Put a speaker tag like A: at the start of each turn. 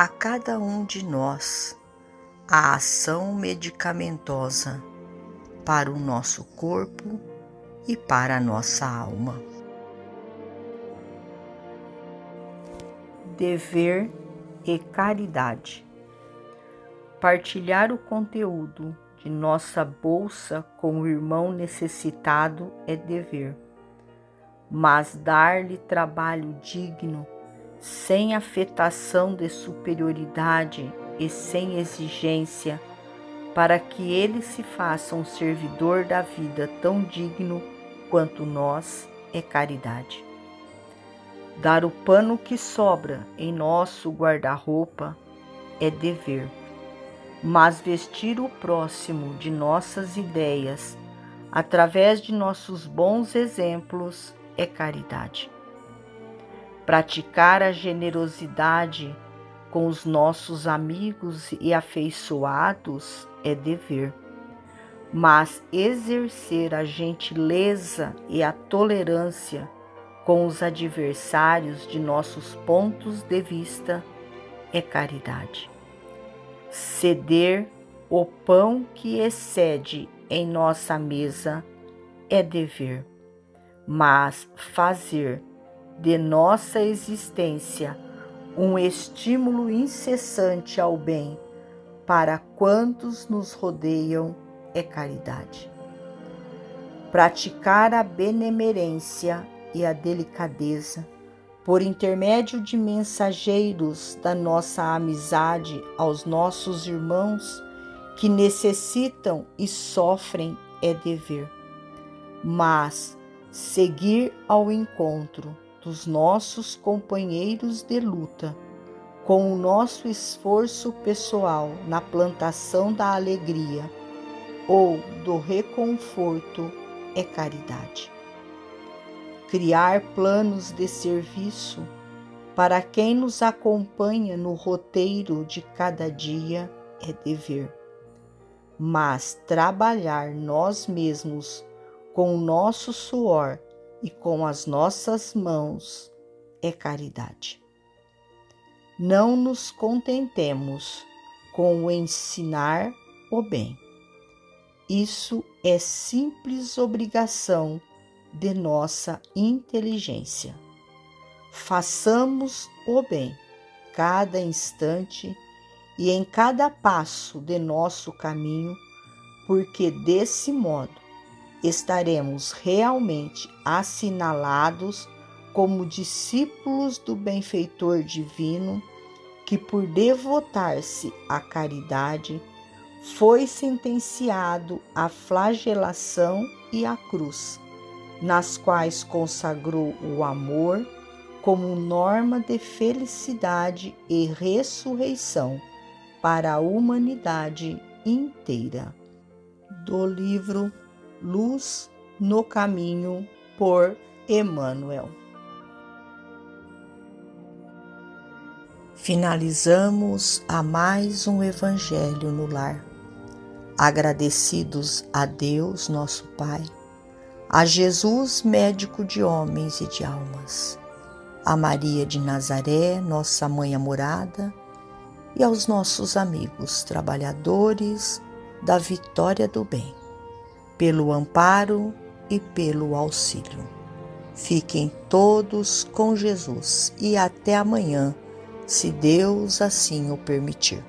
A: a cada um de nós a ação medicamentosa para o nosso corpo e para a nossa alma. Dever e caridade. Partilhar o conteúdo de nossa bolsa com o irmão necessitado é dever, mas dar-lhe trabalho digno sem afetação de superioridade e sem exigência, para que ele se faça um servidor da vida tão digno quanto nós é caridade. Dar o pano que sobra em nosso guarda-roupa é dever, mas vestir o próximo de nossas ideias através de nossos bons exemplos é caridade. Praticar a generosidade com os nossos amigos e afeiçoados é dever, mas exercer a gentileza e a tolerância com os adversários de nossos pontos de vista é caridade. Ceder o pão que excede em nossa mesa é dever, mas fazer de nossa existência um estímulo incessante ao bem para quantos nos rodeiam é caridade. Praticar a benemerência e a delicadeza por intermédio de mensageiros da nossa amizade aos nossos irmãos que necessitam e sofrem é dever. Mas seguir ao encontro dos nossos companheiros de luta, com o nosso esforço pessoal na plantação da alegria ou do reconforto é caridade. Criar planos de serviço para quem nos acompanha no roteiro de cada dia é dever. Mas trabalhar nós mesmos com o nosso suor e com as nossas mãos é caridade. Não nos contentemos com o ensinar o bem. Isso é simples obrigação de nossa inteligência. Façamos o bem cada instante e em cada passo de nosso caminho, porque desse modo estaremos realmente assinalados como discípulos do benfeitor divino, que por devotar-se à caridade foi sentenciado à flagelação e à cruz, nas quais consagrou o amor como norma de felicidade e ressurreição para a humanidade inteira. Do livro Luz no Caminho por Emmanuel. Finalizamos a mais um Evangelho no Lar. Agradecidos a Deus, nosso Pai, a Jesus, médico de homens e de almas, a Maria de Nazaré, nossa mãe amorada, e aos nossos amigos trabalhadores da vitória do bem pelo amparo e pelo auxílio. Fiquem todos com Jesus e até amanhã, se Deus assim o permitir.